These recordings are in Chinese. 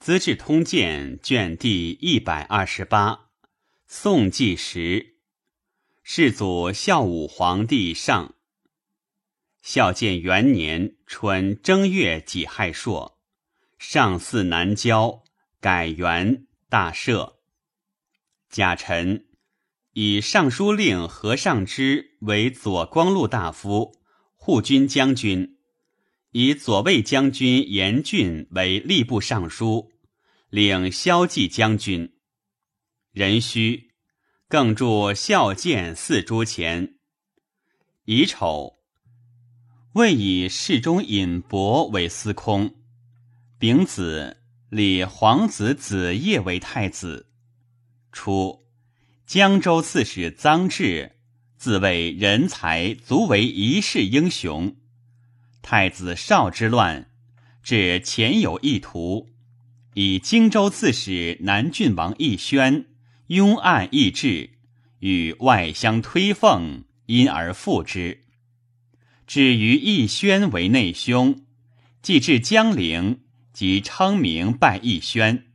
资治通鉴》卷第一百二十八，宋纪时，世祖孝武皇帝上。孝建元年春正月己亥朔，上巳南郊，改元大赦。甲辰，以尚书令何尚之为左光禄大夫、护军将军。以左卫将军严俊为吏部尚书，领骁骑将军。壬戌，更著孝建四铢钱。乙丑，未以侍中尹伯为司空。丙子，立皇子子业为太子。初，江州刺史臧志，自谓人才足为一世英雄。太子少之乱，至前有意图，以荆州刺史南郡王义宣拥案议志，与外相推奉，因而复之。至于义宣为内兄，既至江陵，即称名拜义宣。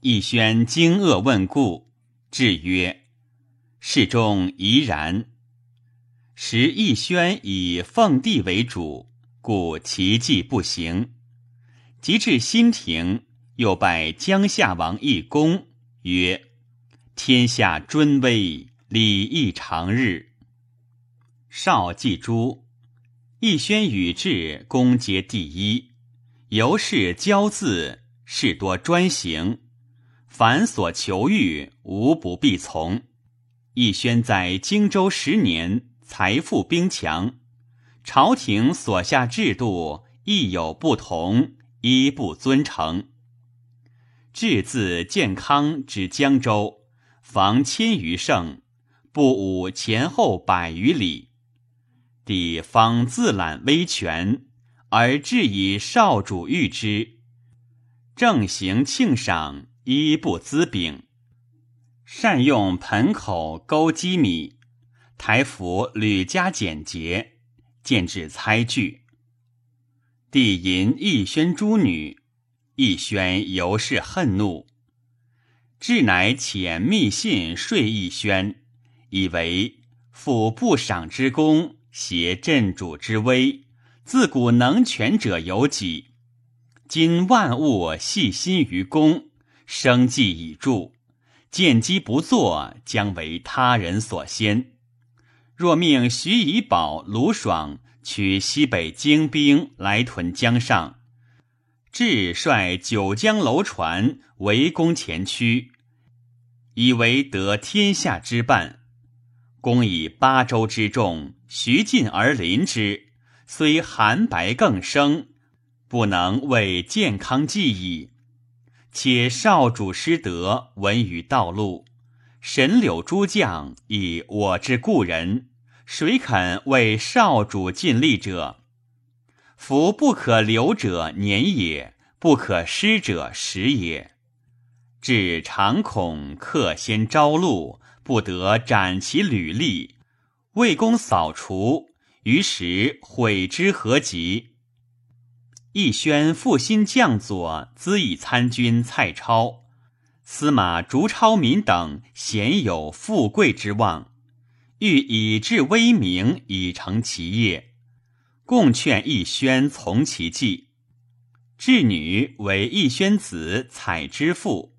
义宣惊愕问故，至曰：“事中宜然。”时义宣以奉帝为主，故其计不行。及至新亭，又拜江夏王义公，曰：“天下尊威，礼义长日。”少季诸，义宣与志公皆第一，由是骄恣，事多专行，凡所求欲，无不必从。义宣在荆州十年。财富兵强，朝廷所下制度亦有不同，一不尊承。至自建康至江州，防千余胜，不武前后百余里。帝方自揽威权，而至以少主御之，正行庆赏，一不资禀，善用盆口钩机米。台服屡加简洁，见至猜具。帝淫义宣诸女，义宣尤是恨怒，至乃遣密信说义宣，以为辅不赏之功，挟镇主之威，自古能权者有几？今万物系心于公，生计已著，见机不作，将为他人所先。若命徐以保、卢爽取西北精兵来屯江上，至率九江楼船围攻前驱，以为得天下之半。公以八州之众徐进而临之，虽寒白更生，不能为健康计矣。且少主失德，闻于道路，神柳诸将以我之故人。谁肯为少主尽力者？夫不可留者年也，不可失者时也。至常恐客先朝露，不得斩其履历，魏公扫除，于时悔之何及？义宣复新将佐资以参军蔡超、司马竹超民等，鲜有富贵之望。欲以治威名，以成其业，共劝义宣从其计。智女为义宣子采之妇，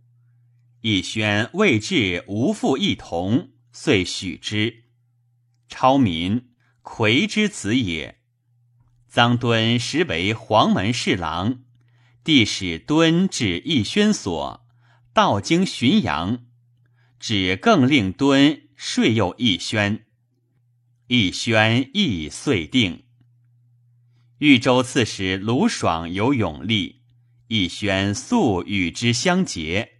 义宣未至无父一同，遂许之。超民魁之子也。臧敦实为黄门侍郎，帝使敦至义宣所，道经浔阳，指更令敦。税又一宣，一宣亦遂定。豫州刺史卢爽有勇力，一宣素与之相结。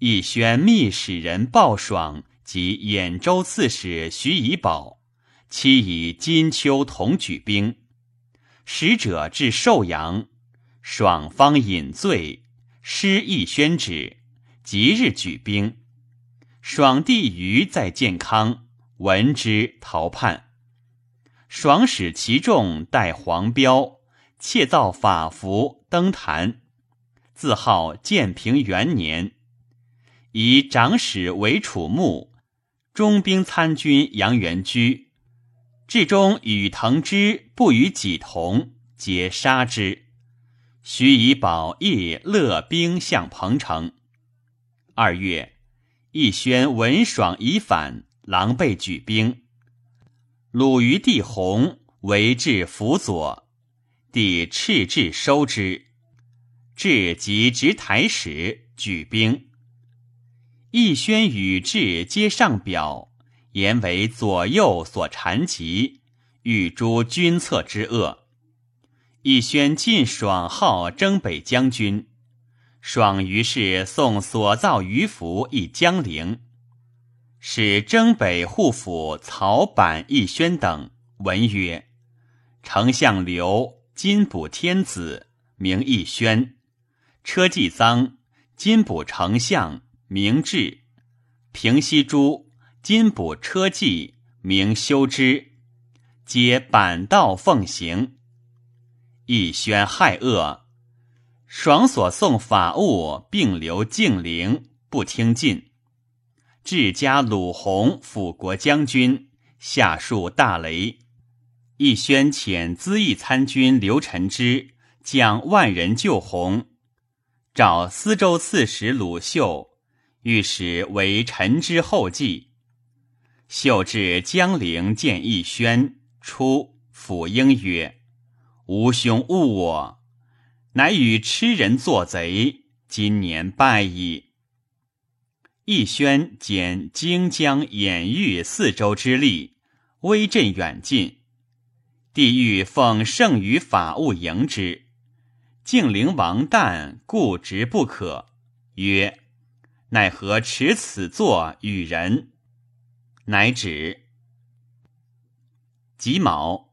一宣密使人报爽及兖州刺史徐以宝，期以金秋同举兵。使者至寿阳，爽方饮醉，失义宣旨，即日举兵。爽帝余在建康，闻之逃叛。爽使其众带黄标，窃造法服登坛。自号建平元年，以长史为楚牧，中兵参军杨元居，至中与滕之不与己同，皆杀之。徐以保义勒兵向彭城。二月，义宣闻爽已反，狼狈举兵。鲁于帝弘为至辅佐，帝敕至收之。至即执台使举兵，义宣与至皆上表，言为左右所缠及，欲诛君策之恶。义宣进爽号征北将军，爽于是送所造鱼符以江陵，使征北护府曹板、义宣等文曰：“丞相刘今补天子，名义宣。”车骑臧，金补丞相，名志；平西诸，金补车骑，名修之。皆板道奉行。义宣害恶，爽所送法物，并留敬陵，不听进。至家鲁弘辅国将军，下树大雷。义宣遣资议参军刘臣之将万人救弘。召司州刺史鲁秀，欲使为臣之后继。秀至江陵见义宣，出抚膺曰：“吾兄误我，乃与痴人作贼，今年败矣。”义宣兼荆江兖豫四州之力，威震远近。帝欲奉圣于法务迎之。敬陵王旦固执不可，曰：“奈何持此作与人？”乃止。己卯，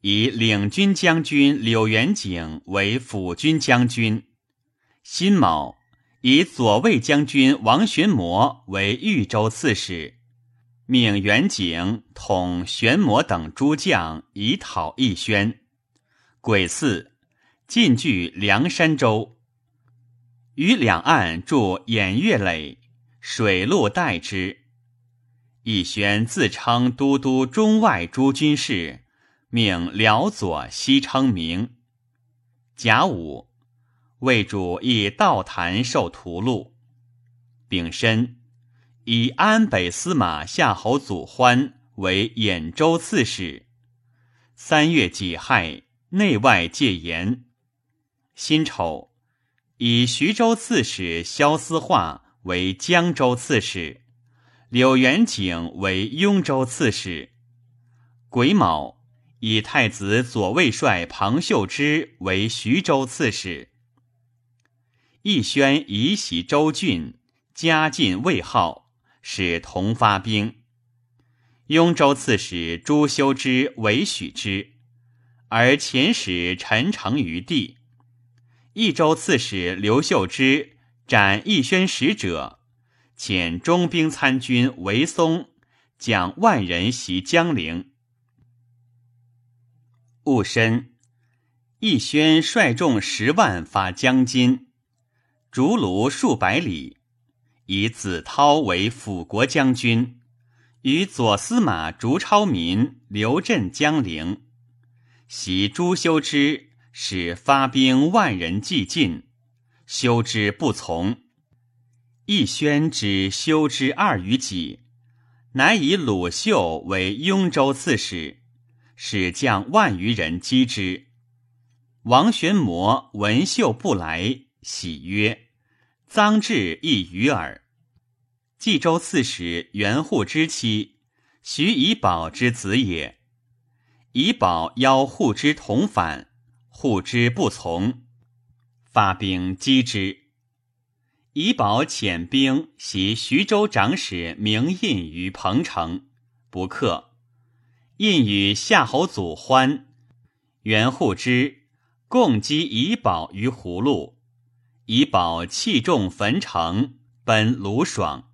以领军将军柳元景为辅军将军；辛卯，以左卫将军王玄谟为豫州刺史，命元景统玄谟等诸将以讨义宣。癸巳。进据梁山州，于两岸筑偃月垒，水陆待之。义宣自称都督中外诸军事，命辽左西称名。甲午，魏主以道坛受屠戮。丙申，以安北司马夏侯祖欢为兖州刺史。三月己亥，内外戒严。辛丑，以徐州刺史萧思化为江州刺史，柳元景为雍州刺史。癸卯，以太子左卫帅庞秀之为徐州刺史。义宣移袭州郡，加进魏号，使同发兵。雍州刺史朱修之为许之，而遣使陈诚于地。益州刺史刘秀之斩义宣使者，遣中兵参军韦松将万人袭江陵。戊申，义宣率众十万发江津，逐卢数百里，以子韬为辅国将军，与左司马竹超民留镇江陵，袭朱修之。使发兵万人既进，修之不从。义宣之修之二于己，乃以鲁秀为雍州刺史，使将万余人击之。王玄谟闻秀不来，喜曰：“臧志亦与耳。”冀州刺史袁护之妻，徐以宝之子也。以保邀护之同反。护之不从，发兵击之。以保遣兵袭徐州长史明印于彭城，不克。印与夏侯祖欢、袁护之共击以保于葫芦，以保弃重焚城，奔卢爽。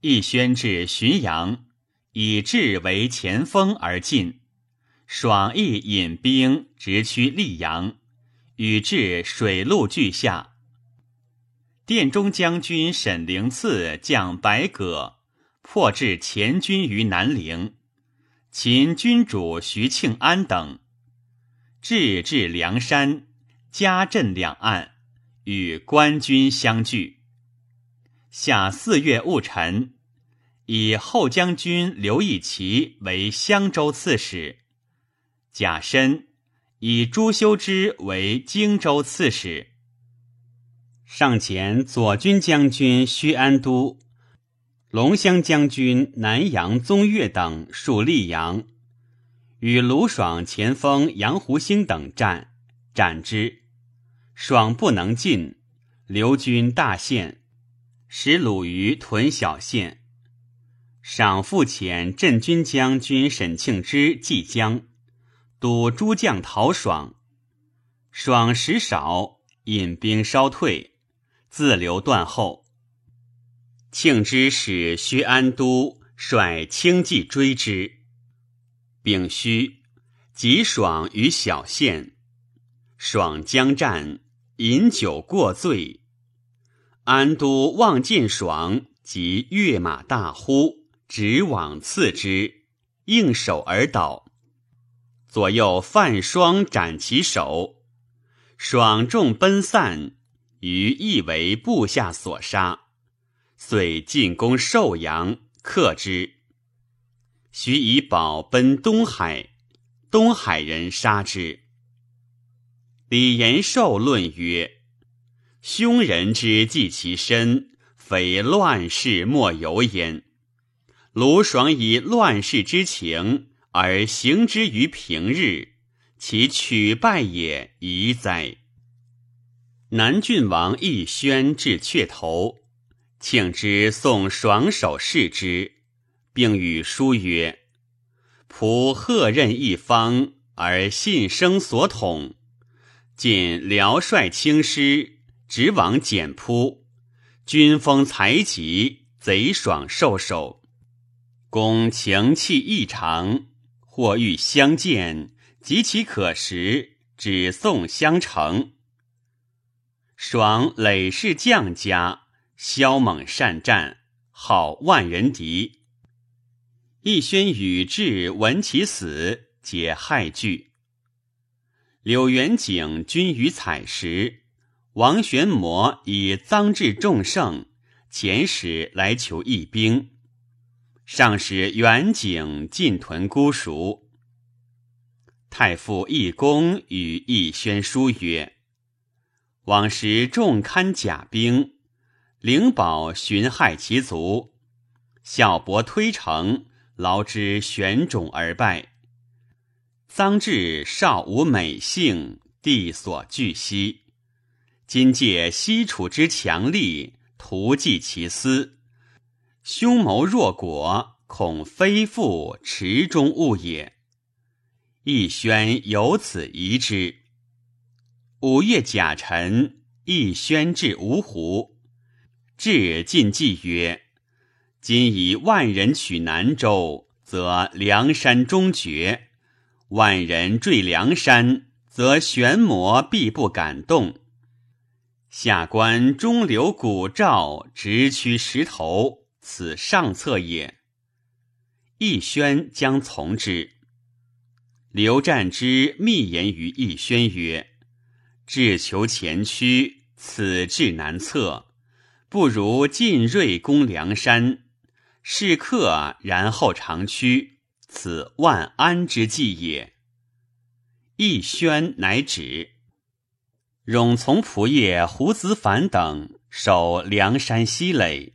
亦宣至浔阳，以智为前锋而进。爽亦引兵直趋溧阳，与至水陆俱下。殿中将军沈灵次将白葛破至前军于南陵，秦君主徐庆安等至至梁山，加镇两岸，与官军相聚。夏四月戊辰。以后将军刘义奇为襄州刺史，贾深以朱修之为荆州刺史。上前左军将军薛安都、龙骧将军南阳宗岳等戍溧阳，与卢爽前锋杨胡兴等战，斩之。爽不能进，刘军大陷，使鲁于屯小县。赏复遣镇军将军沈庆之济江，督诸将讨爽。爽时少，引兵稍退，自留断后。庆之使薛安都率轻骑追之。丙戌，吉爽于小县，爽将战，饮酒过醉。安都望见爽，即跃马大呼。直往刺之，应手而倒。左右犯双斩其首，爽众奔散，于亦为部下所杀。遂进攻寿阳，克之。徐以宝奔东海，东海人杀之。李延寿论曰：“凶人之计其身，非乱世莫有焉。”卢爽以乱世之情而行之于平日，其取败也宜哉？南郡王义宣至阙头，庆之送爽手视之，并与书曰：“仆贺任一方，而信生所统。今辽帅轻师，直往简扑，军风才极，贼爽受首。”公情气异常，或欲相见，及其可食，只送相成。爽累世将家，骁猛善战，好万人敌。义宣与至闻其死，皆骇惧。柳元景军于采石，王玄谟以赃至众胜，遣使来求义兵。上使元景进屯姑熟，太傅义公与义宣书曰：“往时重堪甲兵，灵宝寻害其族，小伯推城，劳之悬种而败。臧至少无美性，地所惧息。今借西楚之强力，图计其私。”凶谋若果，恐非复池中物也。义宣由此疑之。五月甲辰，义宣至芜湖，至晋冀曰：“今以万人取南州，则梁山终绝；万人坠梁山，则玄魔必不敢动。下官中流古赵，直驱石头。”此上策也。义宣将从之。刘战之密言于义宣曰：“志求前驱，此志难测，不如进锐攻梁山，是客然后长驱，此万安之计也。”义宣乃止。冗从仆射胡子凡等守梁山西垒。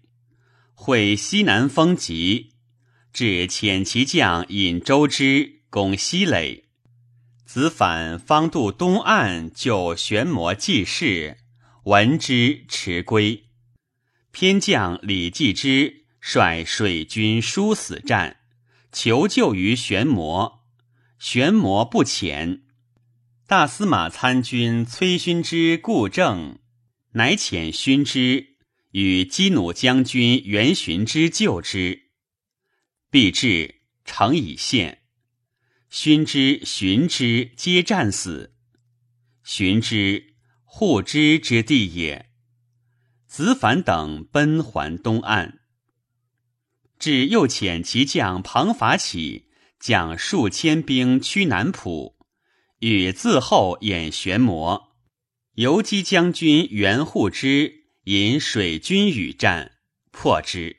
会西南风急，至遣其将引周之攻西垒。子反方渡东岸就玄魔济世，闻之迟归。偏将李继之率水军殊死战，求救于玄魔，玄魔不遣。大司马参军崔勋之故正，乃遣勋之。与激弩将军袁寻之救之，必至，城已陷。勋之、寻之皆战死。寻之，护之之地也。子反等奔还东岸，至又遣其将庞法起，将数千兵驱南浦，与自后掩玄魔。游击将军袁护之引水军与战，破之。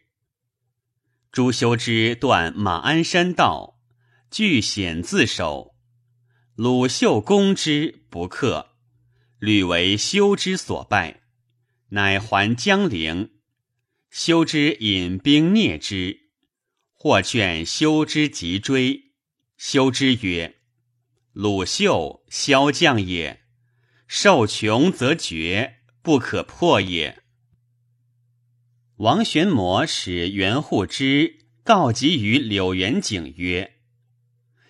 朱修之断马鞍山道，据险自守。鲁秀攻之不克，屡为修之所败，乃还江陵。修之引兵灭之，或劝修之急追。修之曰：“鲁秀骁将也，受穷则绝，不可破也。”王玄谟使袁护之告急于柳元景曰：“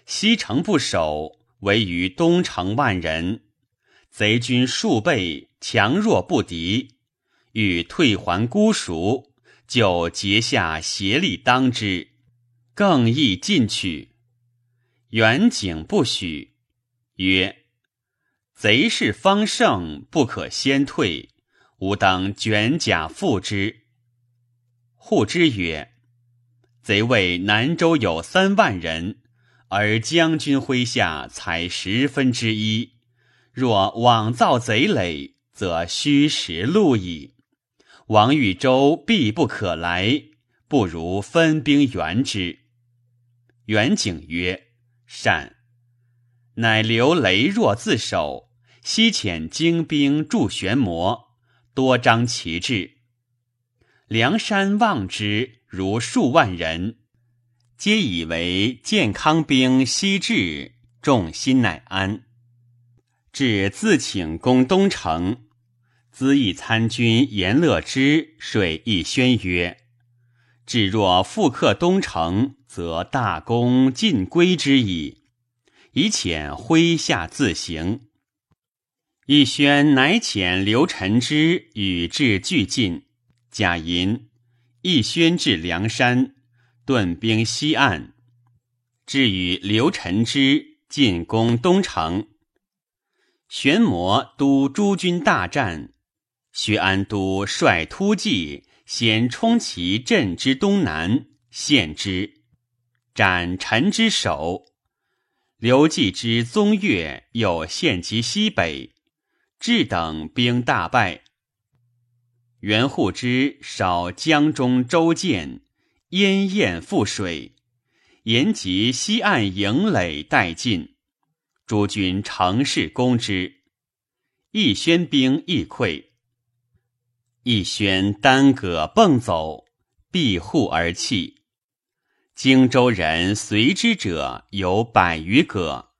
西城不守，围于东城万人，贼军数倍，强弱不敌。欲退还孤蜀，就结下协力当之，更易进取。”元景不许，曰：“贼势方盛，不可先退，吾当卷甲赴之。”护之曰：“贼谓南州有三万人，而将军麾下才十分之一。若枉造贼垒，则虚实路矣。王豫州必不可来，不如分兵援之。”元景曰：“善。”乃留羸弱自守，西遣精兵助玄魔，多张旗帜。梁山望之，如数万人，皆以为健康兵西至，众心乃安。至自请攻东城，资义参军严乐之水义宣曰：“至若复克东城，则大功尽归之矣。”以遣麾下自行。义宣乃遣刘臣之与至俱进。贾银、义宣至梁山，顿兵西岸，至与刘臣之进攻东城。玄魔督诸军大战，薛安都率突骑先冲其阵之东南，陷之，斩陈之首。刘季之宗岳又陷其西北，至等兵大败。袁护之少江中舟舰，烟焰覆水，沿及西岸营垒殆尽。诸军乘势攻之，义宣兵亦溃。一宣单戈蹦走，闭户而泣。荆州人随之者有百余个。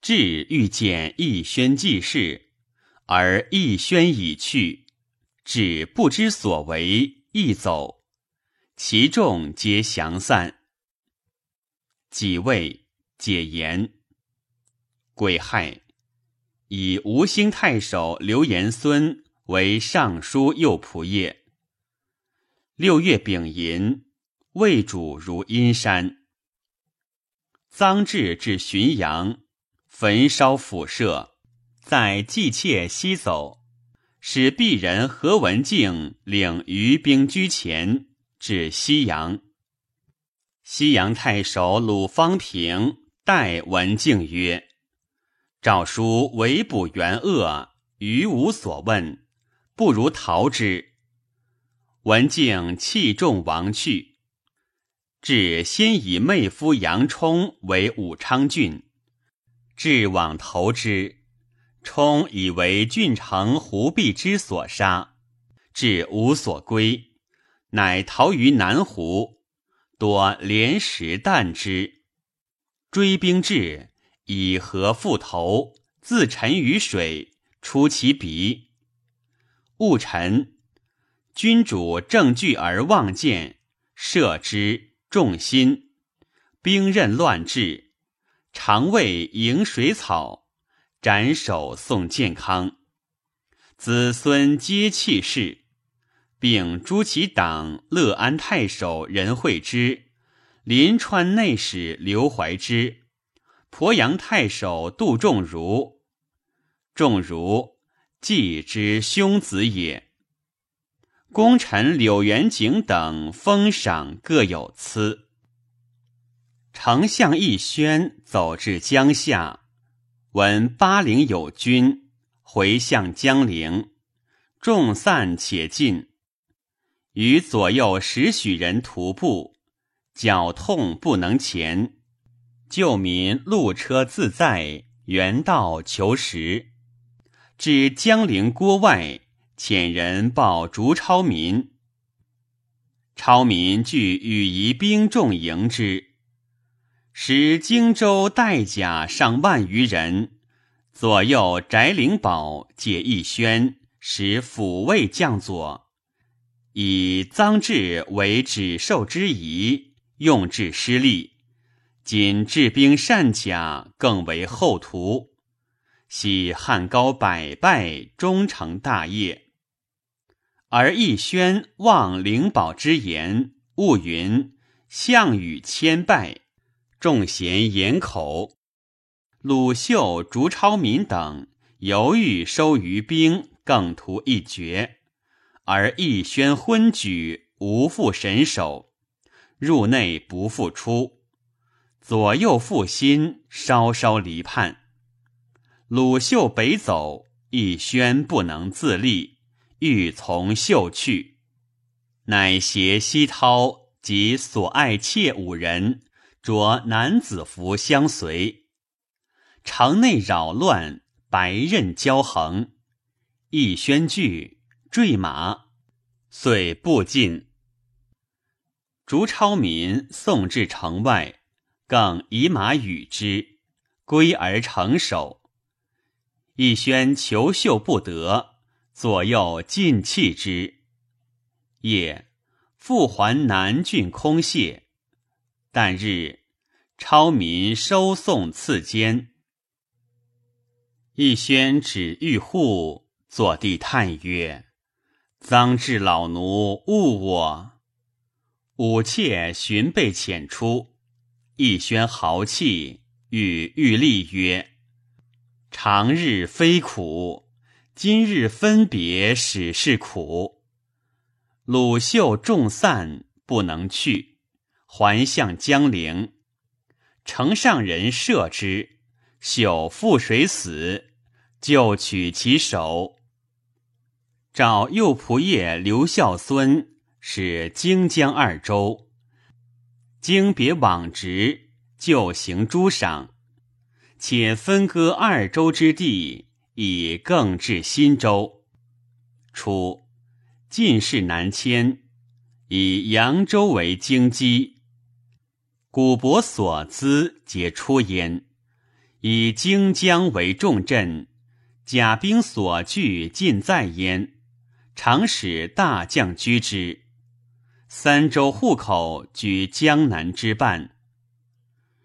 至欲见义宣济事，而义宣已去。只不知所为，亦走，其众皆降散。己未解言，癸亥，以吴兴太守刘延孙为尚书右仆射。六月丙寅，魏主如阴山。臧质至浔阳，焚烧府舍，在季妾西走。使鄙人何文静领余兵居前，至西阳。西阳太守鲁方平代文静曰：“诏书围捕元恶，余无所问，不如逃之。”文静弃众亡去。至先以妹夫杨冲为武昌郡，至往投之。冲以为郡城胡必之所杀，至无所归，乃逃于南湖，多连石弹之。追兵至，以河覆头，自沉于水，出其鼻。戊辰，君主正惧而望见，射之，众心。兵刃乱至，常谓迎水草。斩首送健康，子孙皆弃世，并诛其党乐安太守任惠之、临川内史刘怀之、鄱阳太守杜仲儒。众如季之兄子也。功臣柳元景等封赏各有赐。丞相义宣走至江夏，闻巴陵有军，回向江陵，众散且进，与左右十许人徒步，脚痛不能前，救民路车自在，原道求食，至江陵郭外。遣人报逐超民，超民俱与夷兵众迎之，使荆州带甲上万余人，左右翟灵宝解义宣，使抚慰将佐，以臧志为止受之仪，用之失利，仅治兵善甲，更为后图，喜汉高百败，终成大业。而义宣望灵宝之言，误云项羽千败，众贤言口。鲁秀、竹超民等犹豫收余兵，更图一决。而义宣昏举，无复神守，入内不复出，左右复心，稍稍离叛。鲁秀北走，义宣不能自立。欲从秀去，乃携西涛及所爱妾五人，着男子服相随。城内扰乱，白刃交横，一宣惧，坠马，遂步进。竹超民送至城外，更以马与之，归而成守。一宣求秀不得。左右尽弃之，夜复还南郡空谢。旦日，超民收送赐监。义宣指玉户，坐地叹曰：“臧至老奴误我。”武妾寻被遣出。义宣豪气，与玉立曰：“长日非苦。”今日分别，始是苦。鲁秀众散，不能去，还向江陵。城上人射之，朽覆水死，就取其首。召右仆射刘孝孙，使荆江二州，经别往直，就行诸赏，且分割二州之地。以更治新州。初，进士南迁，以扬州为京畿，古伯所资皆出焉。以荆江为重镇，甲兵所据尽在焉。常使大将居之。三州户口居江南之半。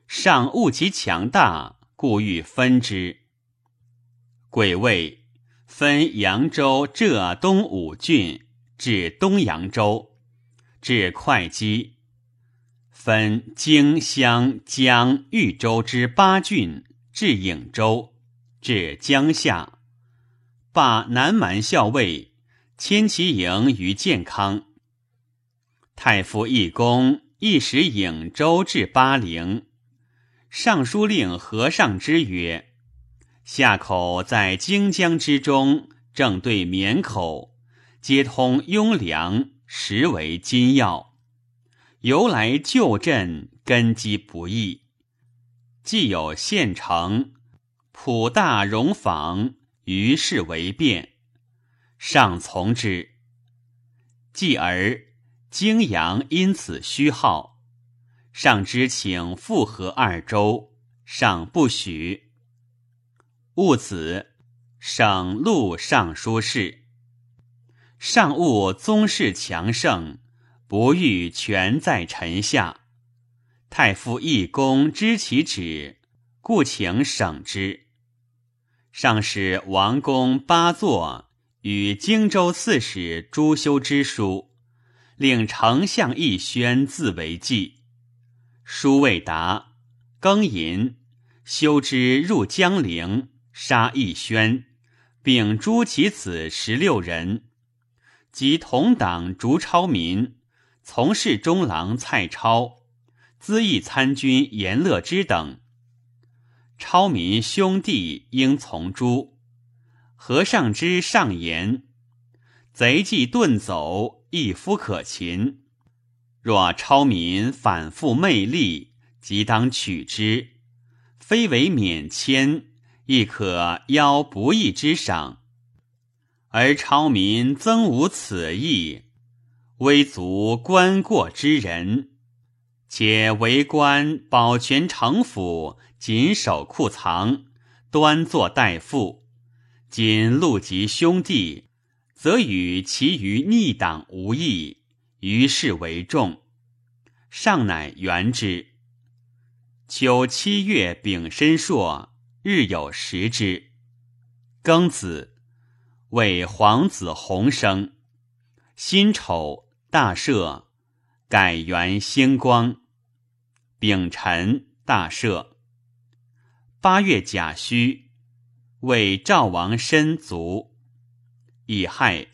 上悟其强大，故欲分之。癸未，分扬州、浙东五郡，至东扬州，至会稽；分荆襄、江、豫州之八郡，至颍州，至江夏。罢南蛮校尉，迁其营于建康。太傅义公亦使颍州至巴陵。尚书令和尚之曰。夏口在荆江之中，正对绵口，皆通雍凉，实为金要。由来旧镇，根基不易。既有县城，普大戎坊，于是为变。上从之。继而荆阳因此虚号，上之请复合二州，上不许。戊子，省录尚书事。上务宗室强盛，不欲权在臣下。太傅义公知其旨，故请省之。上使王公八座与荆州刺史朱修之书，令丞相义宣自为记。书未达，庚寅，修之入江陵。杀义宣，并诛其子十六人，及同党竹超民、从事中郎蔡超、资议参军严乐之等。超民兄弟应从诛。和尚之上言：贼既遁走，一夫可擒。若超民反复魅力，即当取之，非为免迁，亦可邀不义之赏。而超民曾无此意，微足观过之人，且为官保全城府，谨守库藏，端坐待父。今陆及兄弟，则与其余逆党无异，于是为重。上乃原之。秋七月丙申朔，日有食之。庚子，为皇子弘生。辛丑，大赦，改元兴光。丙辰，大赦。八月甲戌。为赵王申卒，乙亥，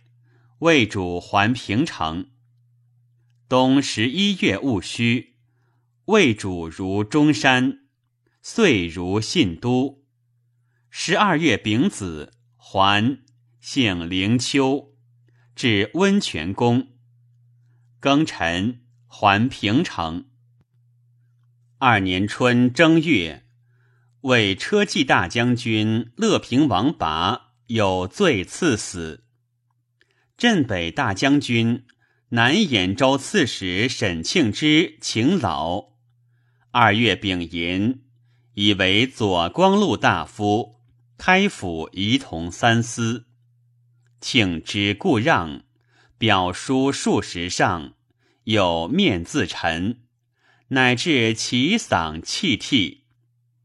魏主还平城。冬十一月戊戌，魏主如中山，岁如信都。十二月丙子，还姓灵丘，至温泉宫。庚辰，还平城。二年春正月。为车骑大将军乐平王拔有罪赐死。镇北大将军南兖州刺史沈庆之请老。二月丙寅，以为左光禄大夫，开府仪同三司。庆之故让，表书数十上，有面自陈，乃至其嗓泣涕。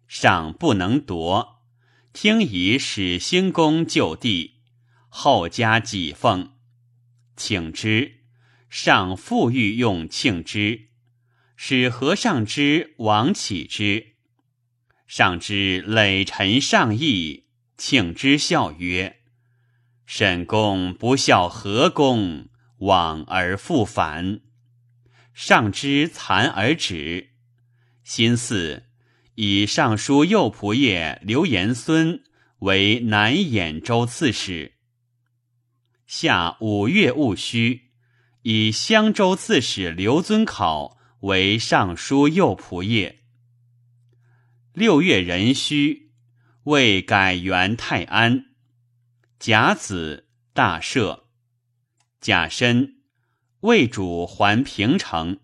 上不能夺，听以使兴公就地，后加己奉，请之。上复欲用庆之，使和尚之王启之。上之累陈上意，庆之笑曰：“沈公不孝何公，往而复返。”上之惭而止，心似。以尚书右仆射刘延孙为南兖州刺史。夏五月戊戌，以襄州刺史刘遵考为尚书右仆射。六月壬戌，为改元泰安。甲子，大赦。甲申，魏主还平城。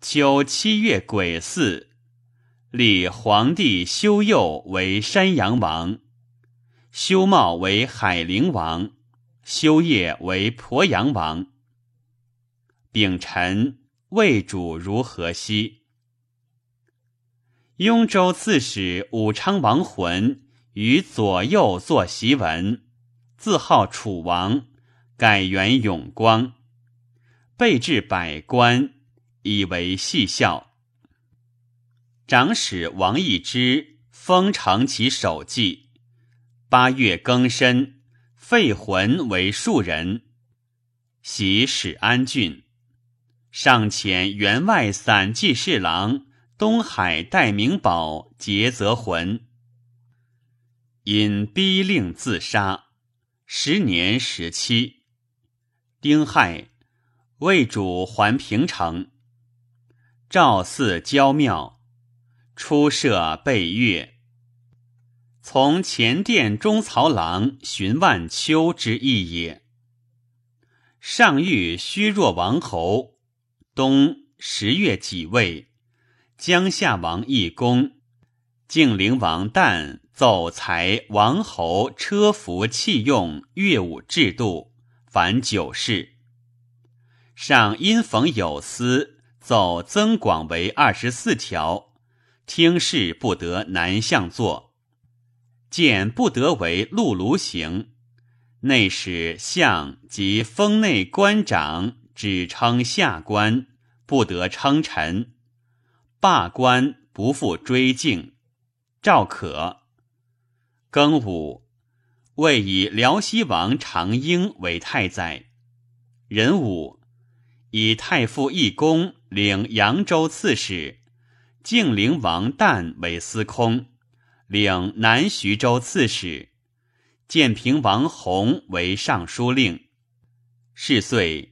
秋七月癸巳。立皇帝修佑为山阳王，修茂为海陵王，修业为鄱阳王。丙辰，魏主如河西。雍州刺史武昌王浑于左右作檄文，自号楚王，改元永光，备至百官，以为戏笑。长史王义之封承其首记。八月庚申，废浑为庶人，袭始安郡。上遣员外散骑侍郎东海戴明宝劫则浑，因逼令自杀，时年十七。丁亥，魏主还平城，赵祀郊庙。初设备乐，从前殿中曹郎寻万秋之意也。上欲虚弱王侯，冬十月己未，江夏王义公、敬陵王旦奏裁王侯车服器用乐舞制度，凡九事。上因逢有司，奏增广为二十四条。听事不得南向坐，见不得为陆卢行。内史相及封内官长只称下官，不得称臣。罢官不复追敬。赵可。庚午，谓以辽西王长英为太宰。壬午，以太傅义公领扬州刺史，敬陵王旦为司空，领南徐州刺史。建平王弘为尚书令。是岁，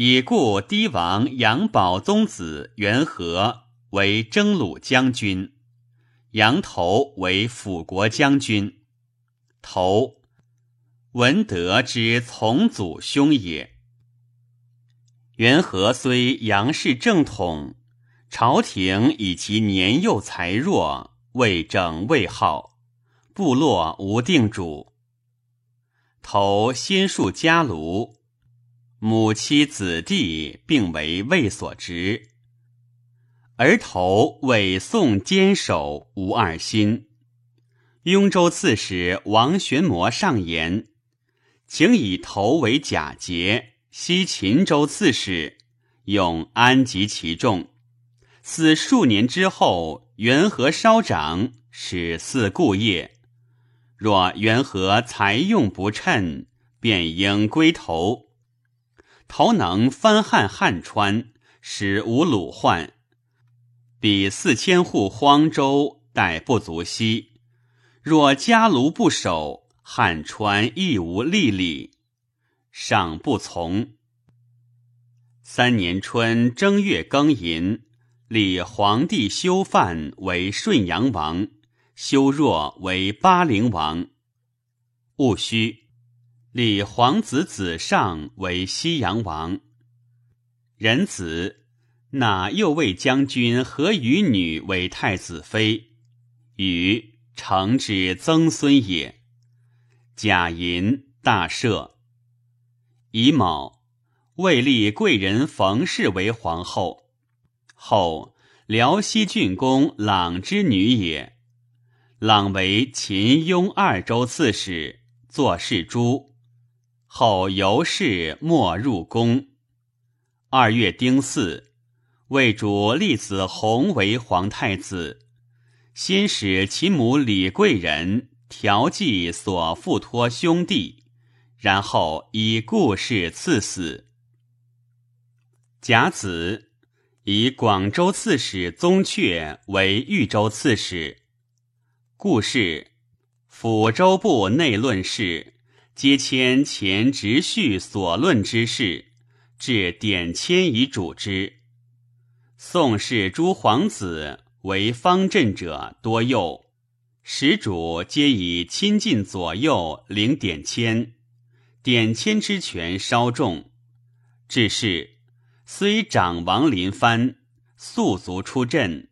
以故堤王杨宝宗子元和为征虏将军，杨头为辅国将军。头，文德之从祖兄也。元和虽杨氏正统，朝廷以其年幼才弱，未整魏号，部落无定主。头先戍家庐，母妻子弟并为魏所执，而头为宋坚守，无二心。雍州刺史王玄谟上言，请以头为假节，西秦州刺史，永安及其众。此数年之后，元和稍长，始似故业。若元和才用不称，便应归头。头能翻汉汉川，使无鲁患。彼四千户荒州，待不足惜。若家庐不守，汉川亦无利礼，尚不从。三年春正月庚寅，立皇帝修范为顺阳王。修若为巴陵王，戊戌，立皇子子尚为西阳王。壬子，纳右卫将军何与女为太子妃，与成之曾孙也。贾寅，大赦。乙卯，未立贵人冯氏为皇后。后辽西郡公朗之女也。朗为秦雍二州刺史，作侍诸，后由是没入宫。二月丁巳，魏主立子弘为皇太子，先使其母李贵人调剂所附托兄弟，然后以故事赐死。甲子，以广州刺史宗悫为豫州刺史。故事，抚州部内论事，皆迁前直叙所论之事，至典签以主之。宋氏诸皇子为方阵者多幼，始主皆以亲近左右领典签，典签之权稍重。至是，虽长王临藩，速卒出阵，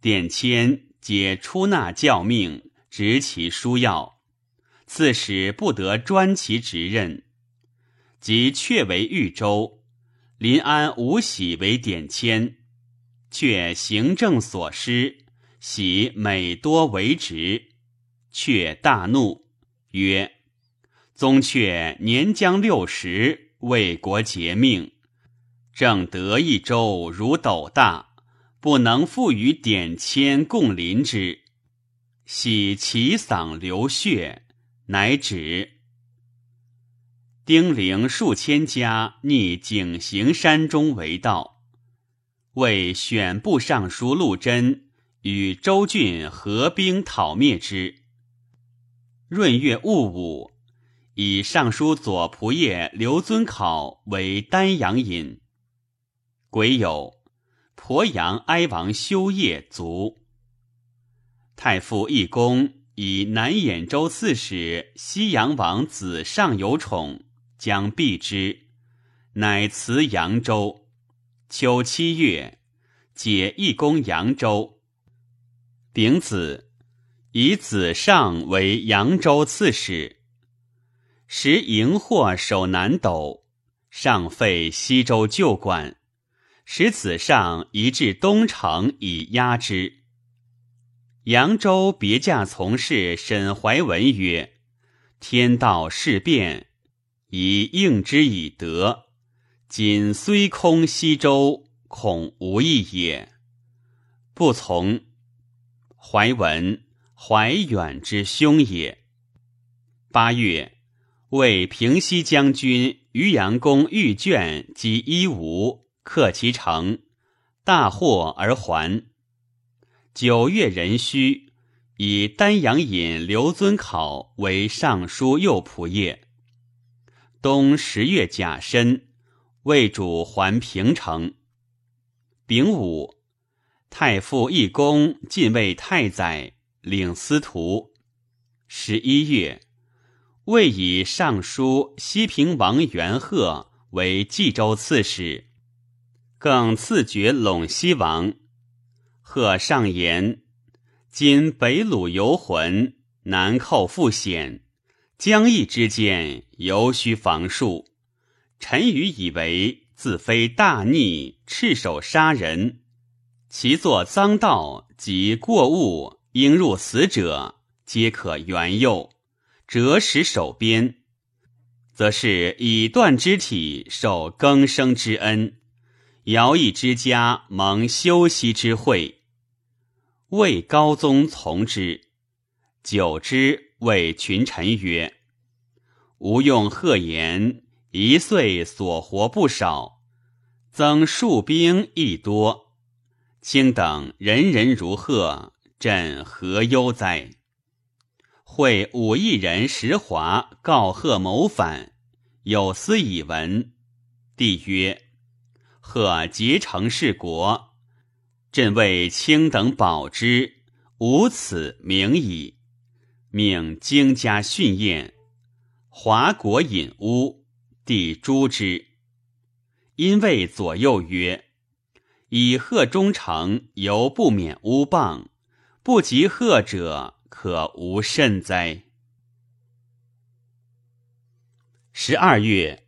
典签。皆出纳教命，执其书要，刺史不得专其职任。即却为豫州，临安吴喜为典签，却行政所失，喜每多为职，却大怒，曰：“宗悫年将六十，为国节命，正得一州如斗大。”不能复与典签共临之，喜其嗓流血，乃止。丁零数千家逆景行山中为盗，为选部尚书陆贞与周郡合兵讨灭之。闰月戊午，以尚书左仆射刘遵考为丹阳尹。癸酉。鄱阳哀王修业卒。太傅义公以南兖州刺史西阳王子尚有宠，将避之，乃辞扬州。秋七月，解义公扬州。丙子，以子尚为扬州刺史。时荧惑守南斗，上废西州旧官。使子上移至东城以压之。扬州别驾从事沈怀文曰：“天道事变，以应之以德。今虽空西州，恐无益也。”不从。怀文，怀远之兄也。八月，为平西将军渔阳公御卷及衣吾克其城，大获而还。九月壬戌，以丹阳尹刘遵考为尚书右仆射。冬十月甲申，魏主还平城。丙午，太傅义公进位太宰，领司徒。十一月，魏以尚书西平王元贺为冀州刺史，更赐爵陇西王。贺上言：今北虏游魂，南寇复险，江邑之间尤需防戍。臣愚以为，自非大逆，赤手杀人，其作赃盗及过物应入死者，皆可援诱，折使守边，则是以断肢体受更生之恩，尧邑之家蒙休息之惠。魏高宗从之，久之，谓群臣曰：“吾用贺言，一岁所活不少，增数兵亦多。卿等人人如贺，朕何忧哉？”会五邑人石华告贺谋反，有司以闻。帝曰：“贺结成事国。”朕为卿等保之，无此名矣。命京家训宴，华国引乌，帝诛之。因谓左右曰：“以贺忠诚，犹不免乌谤；不及贺者，可无甚哉？”十二月，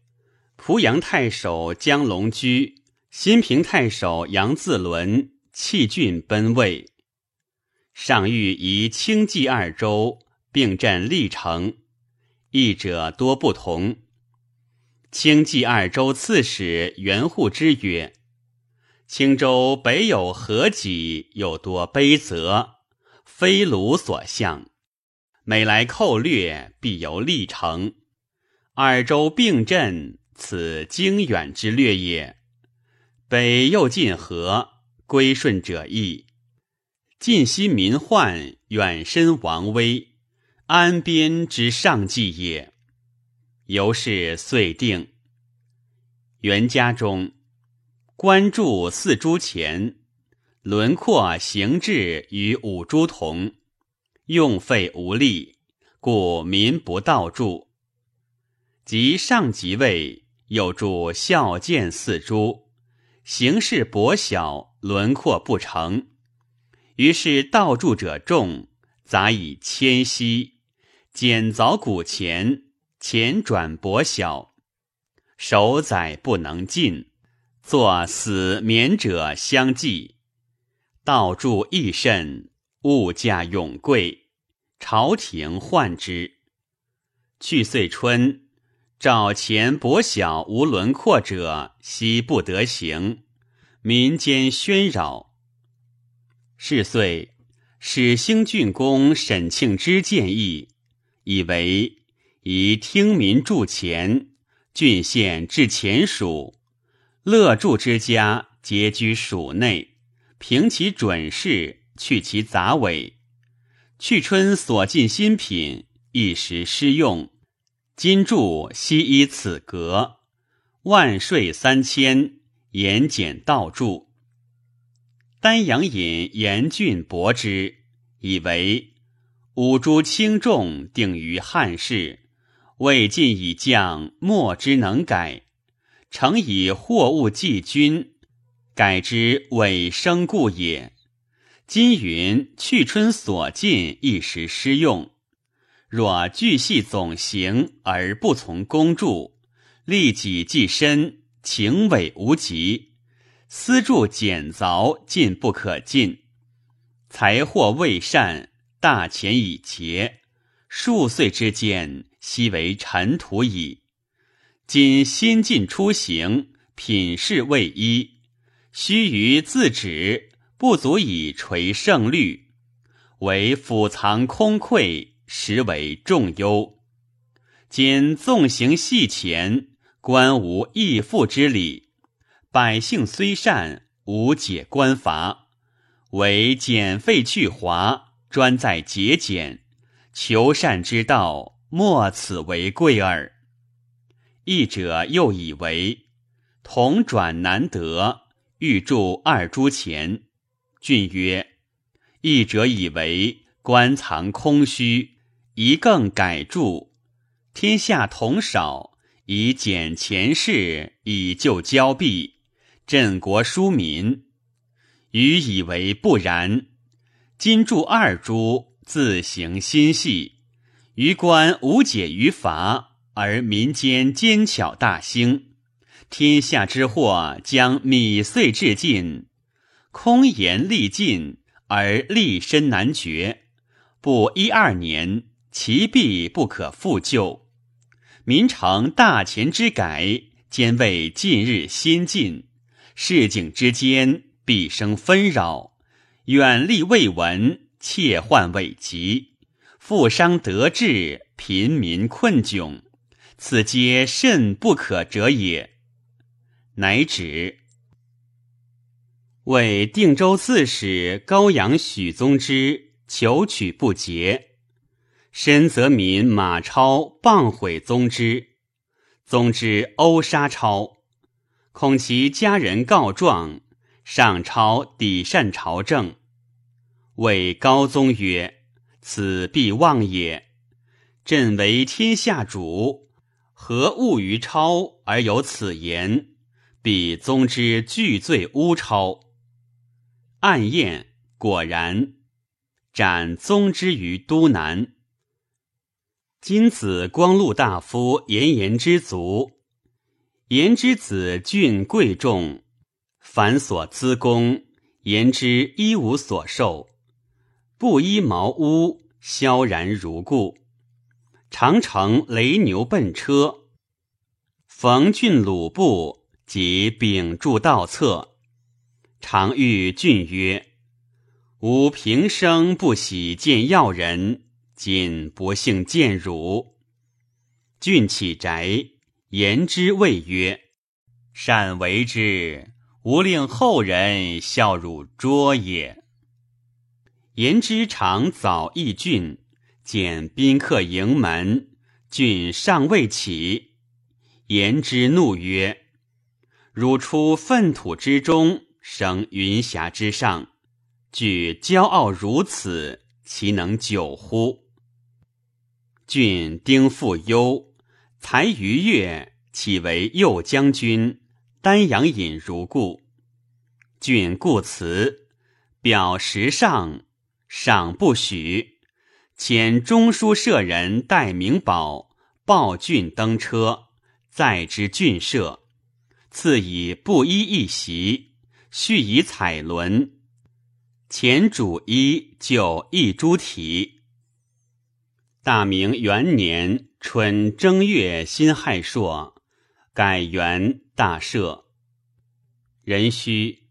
濮阳太守江龙驹、新平太守杨自伦。弃郡奔魏，上谕以清冀二州并镇历城，议者多不同。清冀二州刺史袁护之曰：“青州北有河己，又多卑泽，非鲁所向。每来寇掠，必由历城。二州并镇，此经远之略也。北又近河。”归顺者易，近息民患，远身王威，安边之上计也。由是遂定。元家中，官筑四铢钱，轮廓形制与五铢同，用费无力，故民不盗铸。及上即位，又铸孝剑四铢，形式薄小。轮廓不成，于是盗铸者众，杂以铅锡，剪凿古钱，钱转薄小，手载不能进，作死免者相继。盗铸亦甚，物价永贵，朝廷患之。去岁春，照钱薄小无轮廓者，悉不得行。民间喧扰。是岁，始兴郡公沈庆之建议，以为以听民铸钱，郡县至前属，乐铸之家皆居属内，凭其准事，去其杂伪。去春所进新品，一时施用，今铸悉依此格，万税三千。言简道著，丹阳尹严峻驳之，以为五铢轻重定于汉室，魏晋以降，莫之能改。诚以货物济君，改之伪生故也。今云去春所进一时失用，若巨细总行而不从公著，利己计身。情伪无极，私铸简凿尽不可尽，财货未善，大钱已竭，数岁之间，悉为尘土矣。今新进出行，品事未一，须臾自止，不足以垂胜率，为府藏空匮，实为重忧。今纵行细钱，官无义父之礼。百姓虽善，无解官罚，唯减费去华，专在节俭。求善之道，莫此为贵耳。义者又以为同转难得，欲铸二铢钱。俊曰：义者以为官藏空虚，一更改铸。天下同少，以减钱事，以救交弊，振国疏民。余以为不然。今铸二铢。自行心细，于官无解于罚，而民间奸巧大兴，天下之祸将米碎至尽，空言力尽而力身难绝，不一二年，其必不可复救。民成大钱之改，兼为近日先进，市井之间必生纷扰，远利未闻。切患未及，富商得志，贫民困窘，此皆甚不可者也。乃止。为定州刺史高阳许宗之求取不节，深泽民马超谤毁宗之，宗之殴杀超，恐其家人告状，上超抵善朝政。谓高宗曰：“此必妄也。朕为天下主，何误于超而有此言？必宗之拒罪诬超。暗验果然，斩宗之于都南。今子光禄大夫严颜之族，颜之子俊贵重，凡所资功，颜之一无所受。”布衣茅屋，萧然如故。常乘雷牛奔车，逢郡鲁布及秉柱道侧，常遇郡曰：“吾平生不喜见要人，今不幸见汝。”郡起宅，言之谓曰：“善为之，吾令后人笑汝拙也。”言之常早诣郡，见宾客迎门，郡尚未起。言之怒曰：“汝出粪土之中，生云霞之上，具骄傲如此，其能久乎？”郡丁复忧，才逾越，起为右将军，丹阳尹如故。郡故辞，表实上。赏不许，遣中书舍人戴明宝报郡登车，载之郡舍，赐以布衣一袭，续以彩轮。前主衣就一株体。大明元年春正月辛亥朔，改元大赦。壬戌，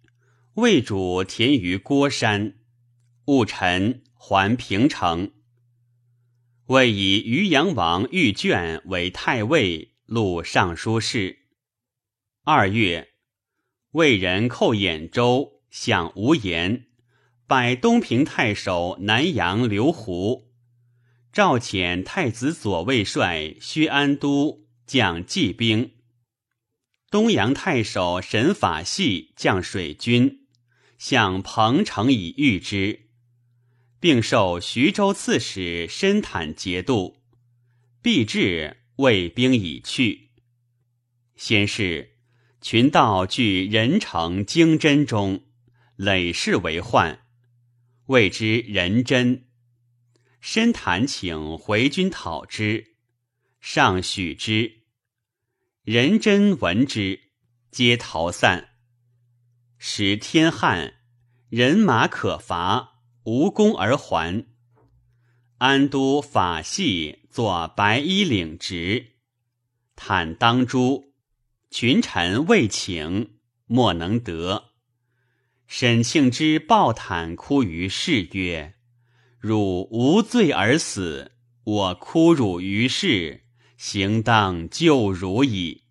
魏主田于郭山。戊辰，还平城。魏以渔阳王玉卷为太尉，录尚书事。二月，魏人寇兖州，向无言，拜东平太守南阳刘胡。赵遣太子左卫帅薛安都将骑兵。东阳太守沈法系将水军，向彭城以御之。并受徐州刺史申坦节度，毕至，魏兵已去。先是，群盗据任城经真中，累世为患，谓之仁真。深谈请回军讨之，上许之。仁真闻之，皆逃散。时天旱，人马可乏。无功而还。安都法系作白衣领职，坦当诛。群臣未请，莫能得。沈庆之抱坦哭于世曰：“汝无罪而死，我哭汝于世，行当就汝矣。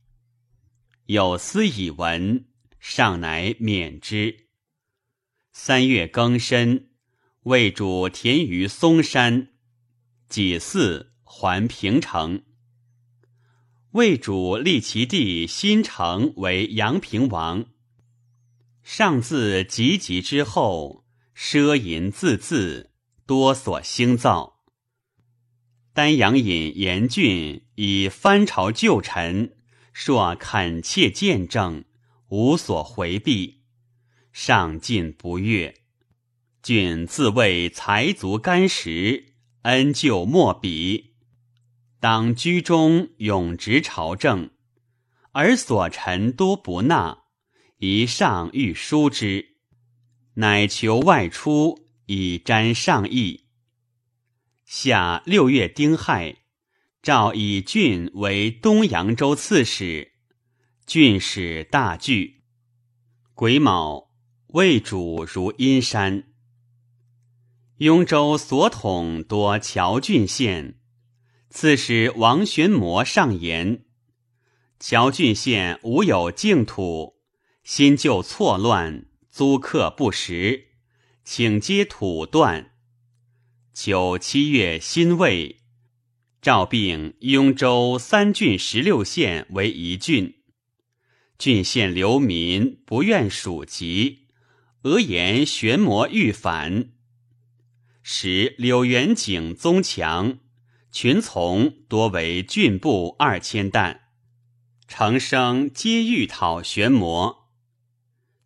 有司以闻，上乃免之。三月庚申，魏主田于嵩山，己巳还平城。魏主立其弟新城为阳平王。上自及笄之后，奢淫自恣，多所兴造。丹阳尹严峻以藩朝旧臣，说恳切见证，无所回避，上进不悦。郡自谓才足干实，恩旧莫比。当居中永执朝政，而所臣多不纳，一上欲疏之，乃求外出以瞻上意。夏六月丁亥，诏以郡为东扬州刺史，郡使大惧。癸卯，魏主如阴山。雍州所统多谯郡县。刺史王玄谟上言：谯郡县无有净土，新旧错乱，租客不实，请皆土断。九七月辛未，诏并雍州三郡十六县为一郡。郡县流民不愿属籍，俄言玄魔欲反，使柳元景宗强。群从多为郡部二千担，成生皆欲讨玄魔。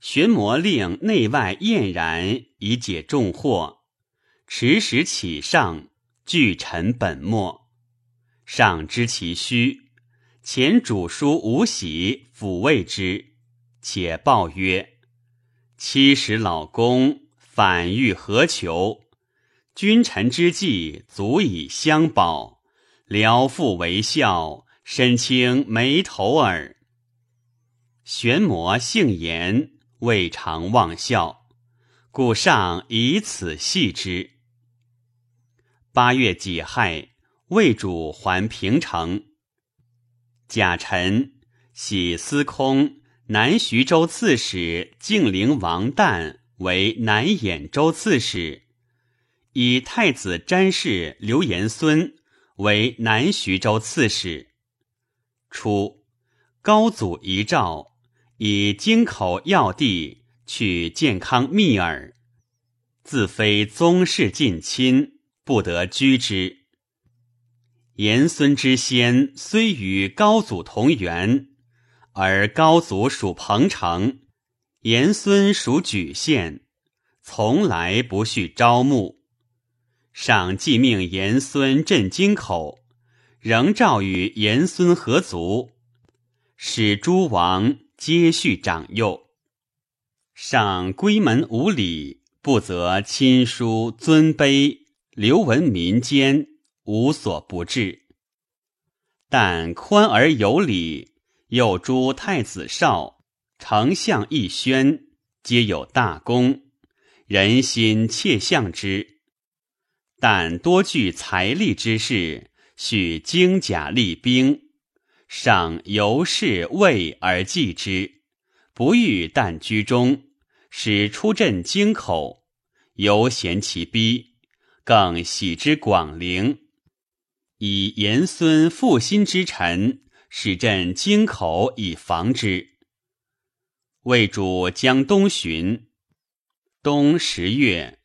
玄魔令内外晏然以解众祸，持时起上，具臣本末。上知其虚，前主书吴喜抚慰之，且报曰：“七十老公反欲何求？”君臣之计足以相保，聊父为孝，身轻眉头耳。玄魔性言，未尝忘孝，故上以此系之。八月己亥，魏主还平城。甲辰，喜司空南徐州刺史敬陵王旦为南兖州刺史。以太子詹事刘延孙为南徐州刺史。初，高祖遗诏，以京口要地去健康密耳，自非宗室近亲，不得居之。严孙之先虽与高祖同源，而高祖属彭城，严孙属莒县，从来不恤招募。上既命严孙镇京口，仍诏与严孙合族，使诸王皆续长幼。上闺门无礼，不择亲疏尊卑，流闻民间无所不至。但宽而有礼，又诸太子少、丞相义宣，皆有大功，人心切向之。但多具财力之士，许精甲利兵，上由是畏而忌之，不欲但居中，使出镇京口，犹嫌其逼，更喜之广陵，以严孙负心之臣，使镇京口以防之。魏主将东巡，冬十月。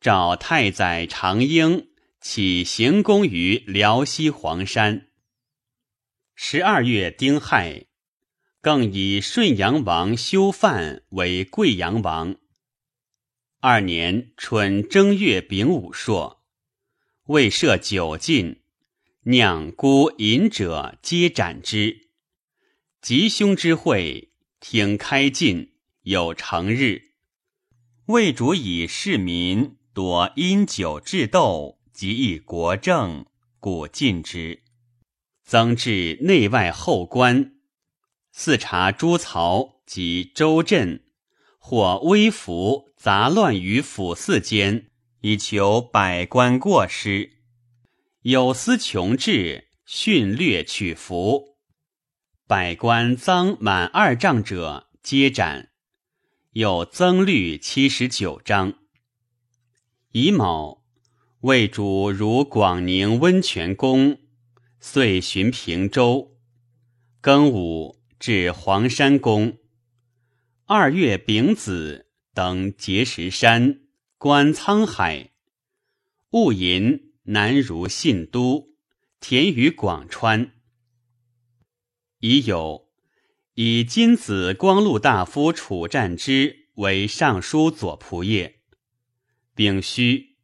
召太宰长英起行宫于辽西黄山。十二月丁亥，更以顺阳王修范为贵阳王。二年春正月丙午朔，未设酒禁，酿孤饮者皆斩之。吉凶之会，听开禁，有成日。魏主以市民。多因酒致斗，及议国政，故禁之。增至内外后官，四察诸曹及州镇，或微服杂乱于府寺间，以求百官过失。有司穷治，训略取服。百官赃满二丈者，皆斩。有增律七十九章。乙卯，魏主如广宁温泉宫，遂巡平州。庚午，至黄山宫。二月丙子，登碣石山，观沧海。戊寅，南如信都，田于广川。已有。以金子光禄大夫楚战之为尚书左仆射。丙戌，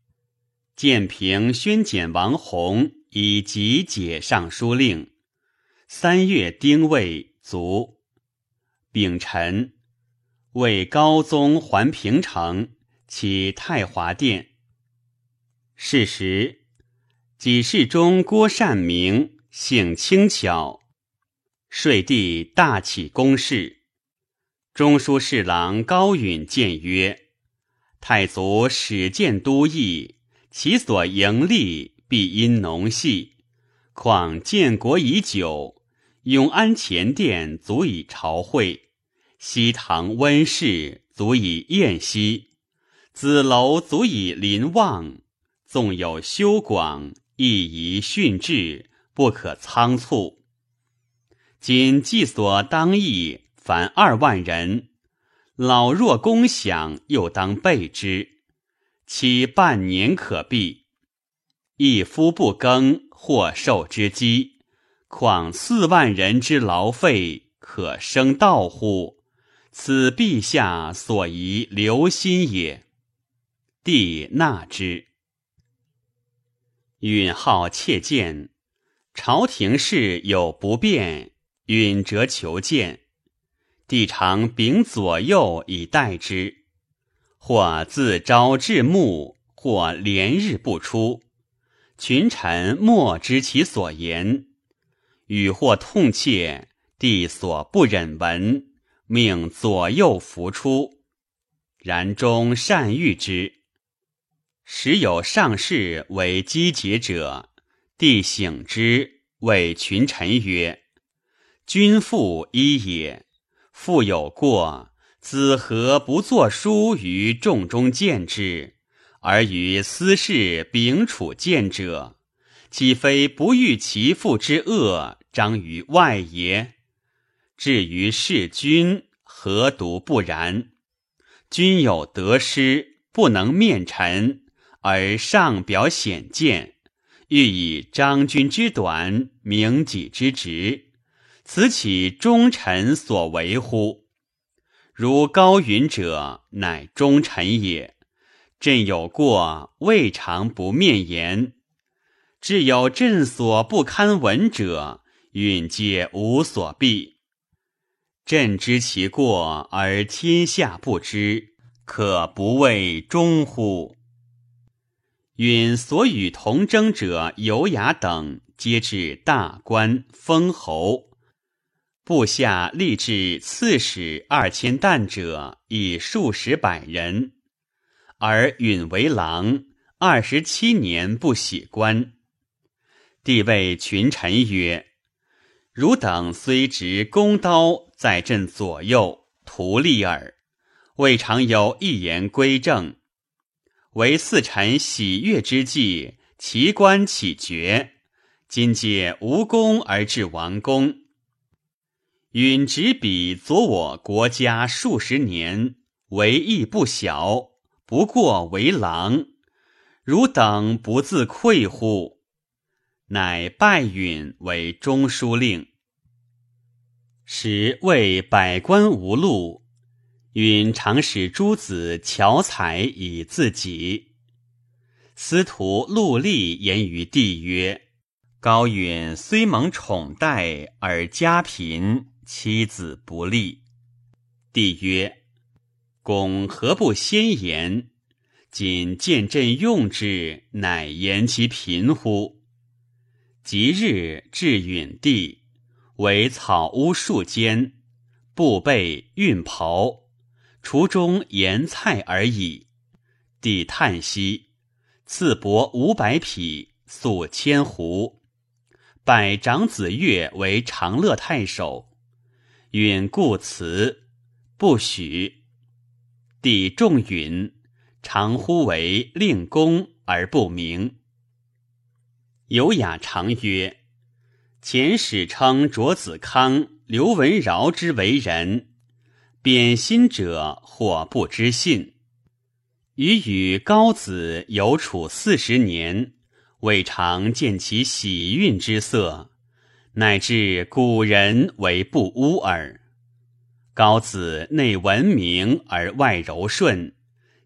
建平宣简王弘以及解尚书令。三月丁未卒。丙辰，为高宗还平城，起太华殿。是时，己世中郭善明性轻巧。税地大起宫事，中书侍郎高允谏曰：“太祖始建都邑，其所盈利必因农系。况建国已久，永安前殿足以朝会，西堂温室足以宴息，子楼足以临望。纵有修广，亦宜训制，不可仓促。”今计所当役，凡二万人，老弱公享，又当备之，其半年可毕。一夫不耕，或受之饥，况四万人之劳费，可生道乎？此陛下所宜留心也。帝纳之。允浩切谏，朝廷事有不便。允折求见，帝常秉左右以待之，或自朝至暮，或连日不出。群臣莫知其所言，与或痛切，帝所不忍闻，命左右扶出。然终善遇之。时有上士为积节者，帝醒之，谓群臣曰。君父一也，父有过，子何不作书于众中见之，而于私事秉处见者？岂非不欲其父之恶彰于外也？至于事君，何独不然？君有得失，不能面陈，而上表显见，欲以张君之短，明己之直。此岂忠臣所为乎？如高允者，乃忠臣也。朕有过，未尝不面言。至有朕所不堪闻者，允皆无所避。朕知其过，而天下不知，可不谓忠乎？允所与同征者尤雅等，皆至大官封侯。部下立志刺史二千担者，已数十百人，而允为郎二十七年不喜官。帝谓群臣曰：“汝等虽执弓刀在朕左右，图利耳，未尝有一言归正。为四臣喜悦之际，其官起爵，今借无功而至王宫。”允执笔佐我国家数十年，为义不小，不过为郎。汝等不自愧乎？乃拜允为中书令。时为百官无禄，允常使诸子巧采以自己。司徒陆立言于帝曰：“高允虽蒙宠待，而家贫。”妻子不利，帝曰：“公何不先言？仅见朕用之，乃言其贫乎？”即日至允地，为草屋数间，布被熨袍，厨中盐菜而已。帝叹息，赐帛五百匹，粟千斛。拜长子越为长乐太守，允故辞，不许。帝仲允，常呼为令公而不明。有雅常曰：“前史称卓子康、刘文饶之为人，贬心者或不知信。余与高子有处四十年。”未尝见其喜运之色，乃至古人为不污耳。高子内文明而外柔顺，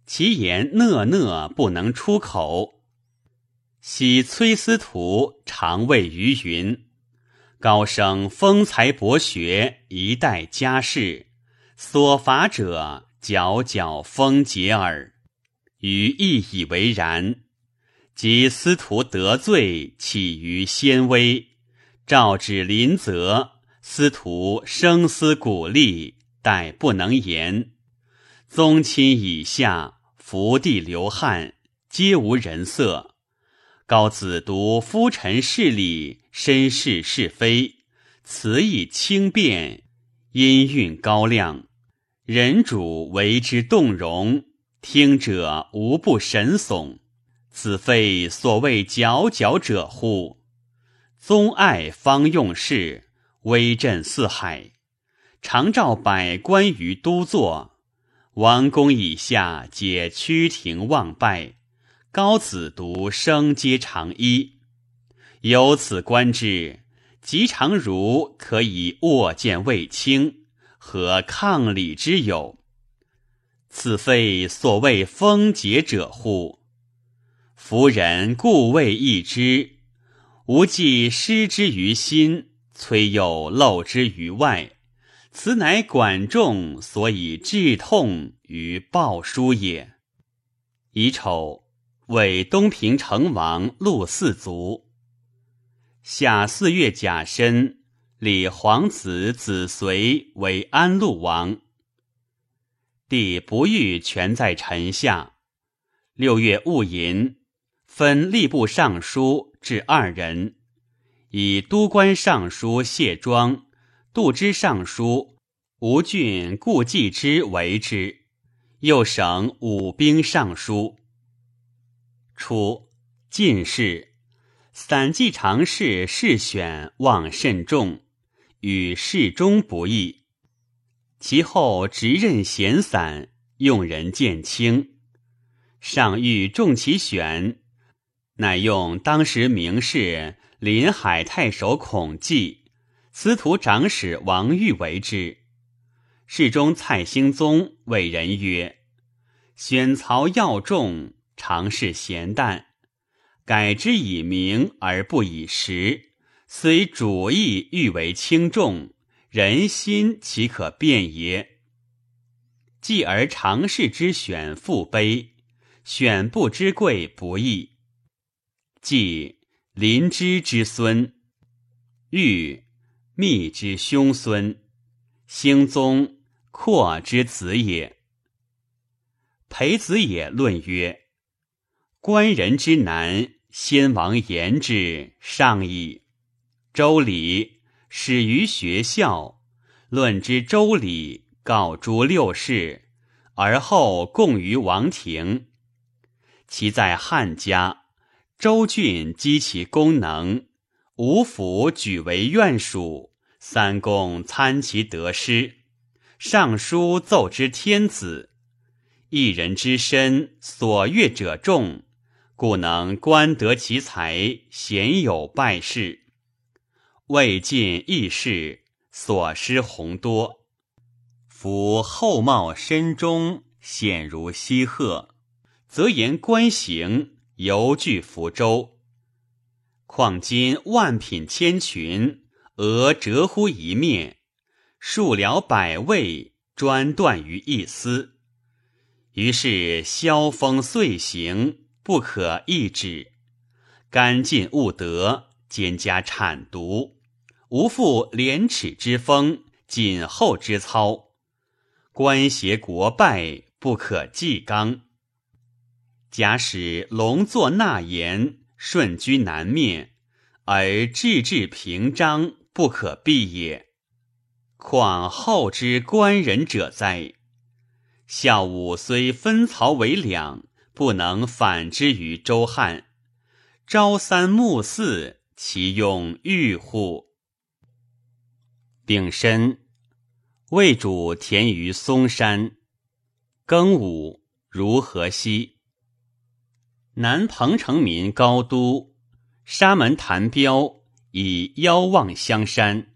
其言讷讷不能出口。昔崔司徒常谓于云：“高生风才博学，一代家世，所罚者皎皎风节耳。”余亦以为然。及司徒得罪，起于先威，诏旨临泽，司徒声嘶鼓励，待不能言。宗亲以下，福地流汗，皆无人色。高子读夫臣事理，身世是非，词意轻便，音韵高亮，人主为之动容，听者无不神悚。此非所谓佼佼者乎？宗爱方用事，威震四海，常召百官于都坐，王公以下皆趋庭望拜。高子独生皆长揖。由此观之，吉常如可以握剑卫青，何抗礼之有？此非所谓风节者乎？夫人故未易之，吾既失之于心，虽又漏之于外，此乃管仲所以致痛于鲍叔也。乙丑，为东平成王陆四族。夏四月甲申，立皇子子随为安陆王。帝不欲权在臣下。六月戊寅。分吏部尚书至二人，以都官尚书谢庄、度之尚书吴郡故继之为之，又省武兵尚书。初，进士，散骑常侍试选望甚重，与侍中不易。其后执任闲散，用人渐轻，上欲重其选。乃用当时名士临海太守孔季、司徒长史王玉为之。侍中蔡兴宗谓人曰：“选曹要重，常是咸淡，改之以名而不以实，虽主意欲为轻重，人心岂可辨也？继而常侍之选父卑，选不之贵不易。”即林芝之孙，欲密之兄孙，兴宗阔之子也。裴子也论曰：官人之难，先王言之上矣。周礼始于学校，论之周礼，告诸六世，而后供于王庭。其在汉家。周郡积其功能，五府举为院属，三公参其得失，尚书奏之天子。一人之身，所悦者众，故能官得其才，鲜有败事。未尽义事，所失宏多。夫厚茂深中，显如西鹤，则言官行。犹具福州，况今万品千群，俄折乎一面；数僚百位，专断于一丝。于是萧风遂行，不可抑止。干尽务德，兼加谄渎，无复廉耻之风，谨厚之操。官协国败，不可继纲。假使龙坐纳言，顺居南面，而志志平章，不可避也。况后之官人者哉？孝武虽分曹为两，不能反之于周汉。朝三暮四，其用欲乎？丙申，魏主田于嵩山。庚午，如河西。南彭城民高都。沙门谭彪以邀望香山，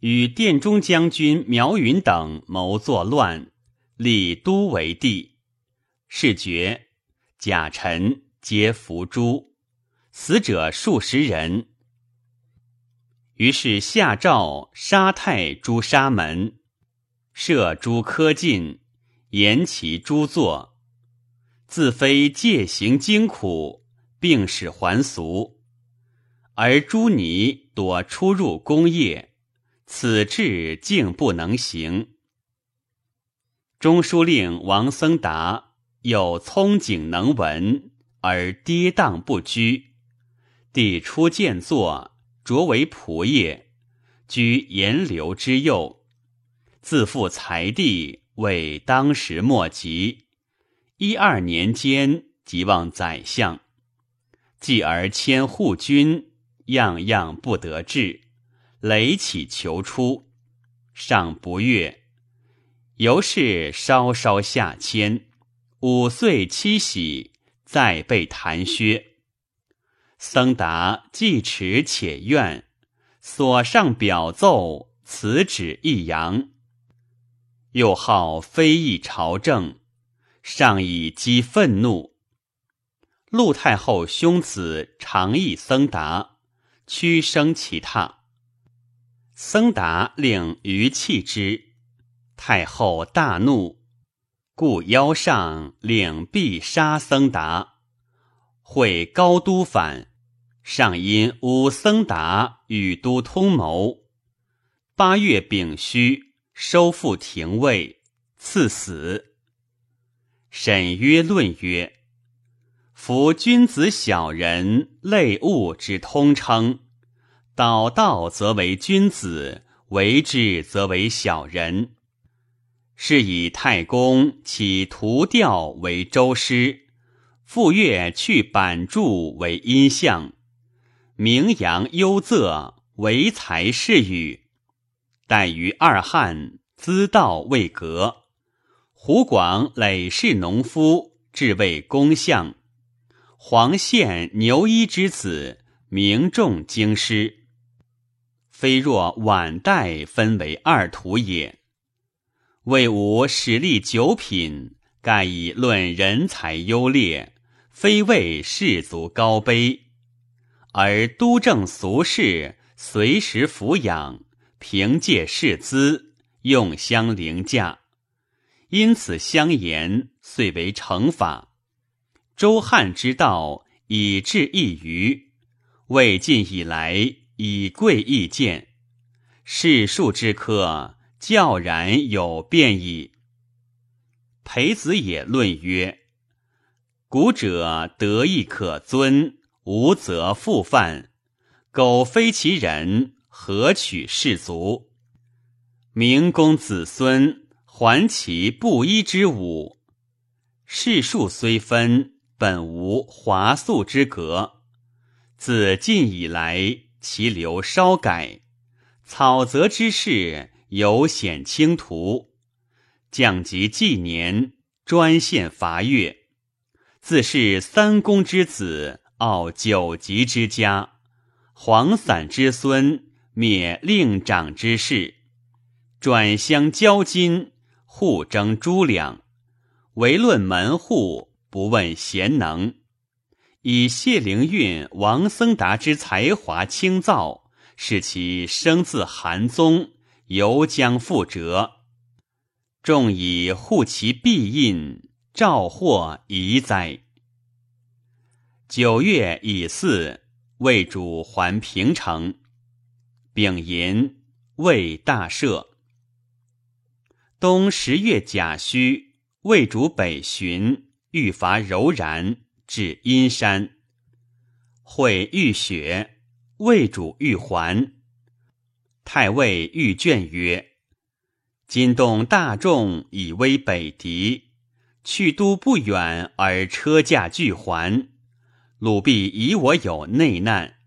与殿中将军苗云等谋作乱，立都为帝。是爵贾臣皆伏诛，死者数十人。于是下诏杀太朱沙门，设诸科进，严其诸作，自非戒行精苦，并使还俗。而朱尼多出入宫业，此志竟不能行。中书令王僧达有聪景能文，而跌宕不居。帝初见作，擢为仆业，居严刘之右，自负才地，为当时莫及。一二年间，即望宰相，继而迁护军。样样不得志，累起求出，尚不悦，由是稍稍下迁。五岁七喜，再被弹削。僧达既耻且怨，所上表奏此旨一扬，又好非议朝政，上以激愤怒。陆太后兄子常议僧达。屈生其榻，僧达令余弃之，太后大怒，故邀上领必杀僧达。会高都反，上因诬僧达与都通谋。八月丙戌，收复廷尉，赐死。沈约论曰。夫君子小人类物之通称，导道则为君子，为之则为小人。是以太公起图调为周师，傅说去板柱为阴象，名扬幽仄为才是语。待于二汉，资道未革，湖广累世农夫，至为公相。黄宪牛一之子，名重京师。非若晚代分为二途也。魏武始立九品，盖以论人才优劣，非为士族高卑，而督政俗事，随时抚养，凭借士资，用相凌驾，因此相言，遂为惩罚。周汉之道以治一隅，魏晋以来以贵易贱，世数之科较然有变矣。裴子也论曰：“古者德义可尊，无则复犯。苟非其人，何取士卒？明公子孙还其布衣之武，世数虽分。”本无华素之格，自晋以来，其流稍改，草泽之势有显清图。降及纪年，专献伐越，自是三公之子，傲九级之家，黄散之孙，灭令长之士，转相交金，互争诸两，唯论门户。不问贤能，以谢灵运、王僧达之才华清造，使其生自韩宗，犹将复折。众以护其必印，召祸宜哉！九月乙巳，魏主还平城。丙寅，魏大赦。冬十月甲戌，魏主北巡。欲伐柔然，至阴山，会遇雪，魏主欲还。太尉欲劝曰：“今动大众以威北敌，去都不远而车驾俱还，鲁必以我有内难。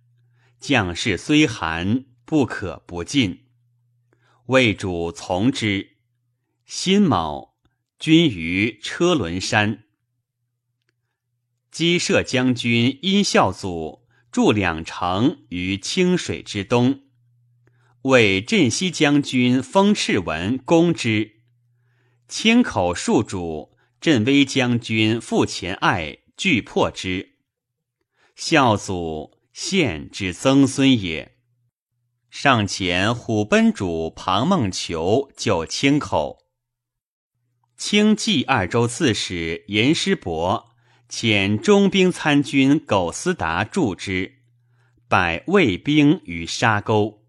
将士虽寒，不可不进。魏主从之。辛卯，军于车轮山。击射将军殷孝祖筑两城于清水之东。”为镇西将军封赤文攻之，清口戍主镇威将军傅前爱拒破之。孝祖献之曾孙也。上前虎贲主庞孟求救清口。清冀二州刺史严师伯遣中兵参军苟思达助之，败魏兵于沙沟。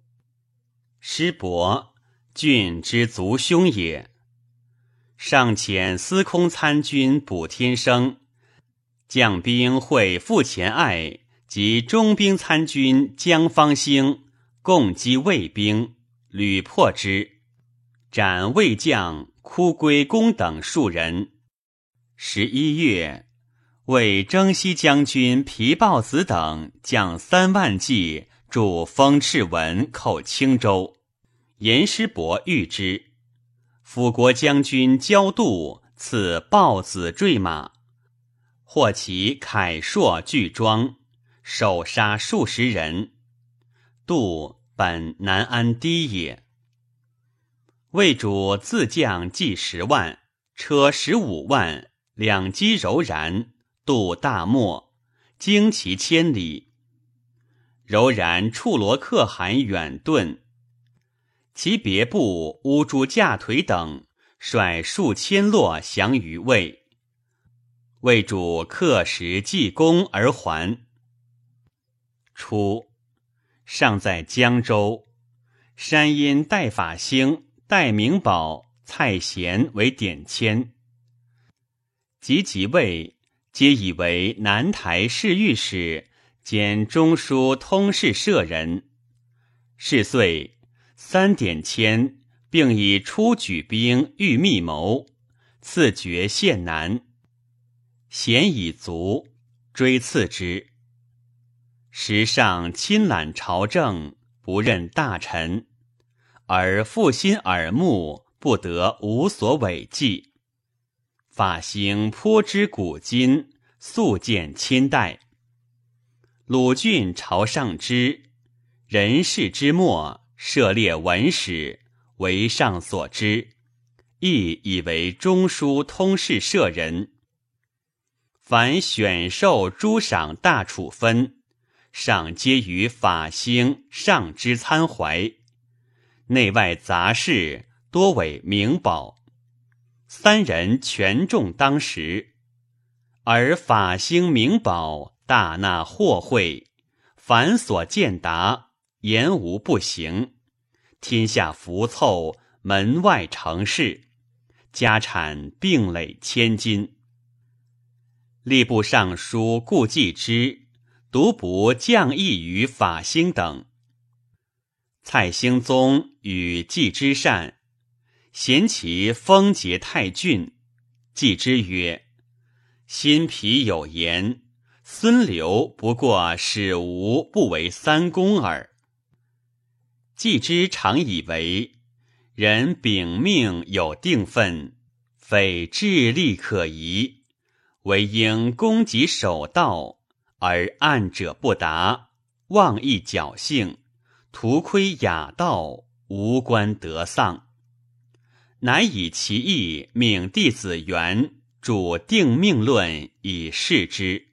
师伯，郡之族兄也。上遣司空参军卜天生，将兵会傅前爱及中兵参军江方兴，共击魏兵，屡破之，斩魏将哭归公等数人。十一月，为征西将军皮豹子等将三万骑。助封赤文寇青州，严师伯遇之。辅国将军焦度赐豹子坠马，获其铠槊巨装，手杀数十人。度本南安堤也。魏主自将计十万，车十五万，两击柔然，度大漠，经其千里。柔然触罗可汗远遁，其别部乌珠架腿等率数千落降于魏。魏主克时济功而还。初，尚在江州，山阴戴法兴、戴明宝、蔡贤为典签，及即位，皆以为南台侍御史。兼中书通事舍人，是岁三点签，并以出举兵欲密谋，赐爵县南。贤已卒，追赐之。时上亲揽朝政，不任大臣，而负心耳目，不得无所违纪。发兴颇知古今，素见亲代。鲁郡朝上之人事之末，涉猎文史，为上所知，亦以为中书通事舍人。凡选授诸赏大处分，上皆于法兴上之参怀。内外杂事多为明宝，三人权重当时，而法兴明宝。大纳货贿，繁琐见达，言无不行。天下福凑，门外成事，家产并累千金。吏部尚书顾继之独不降义于法兴等。蔡兴宗与季之善，嫌其风节太峻。季之曰：“心脾有言。”孙刘不过使吾不为三公耳。季之常以为人禀命有定分，非智力可疑，唯应攻己守道，而暗者不达，妄意侥幸，图窥雅道，无关得丧。乃以其意命弟子元主定命论以示之。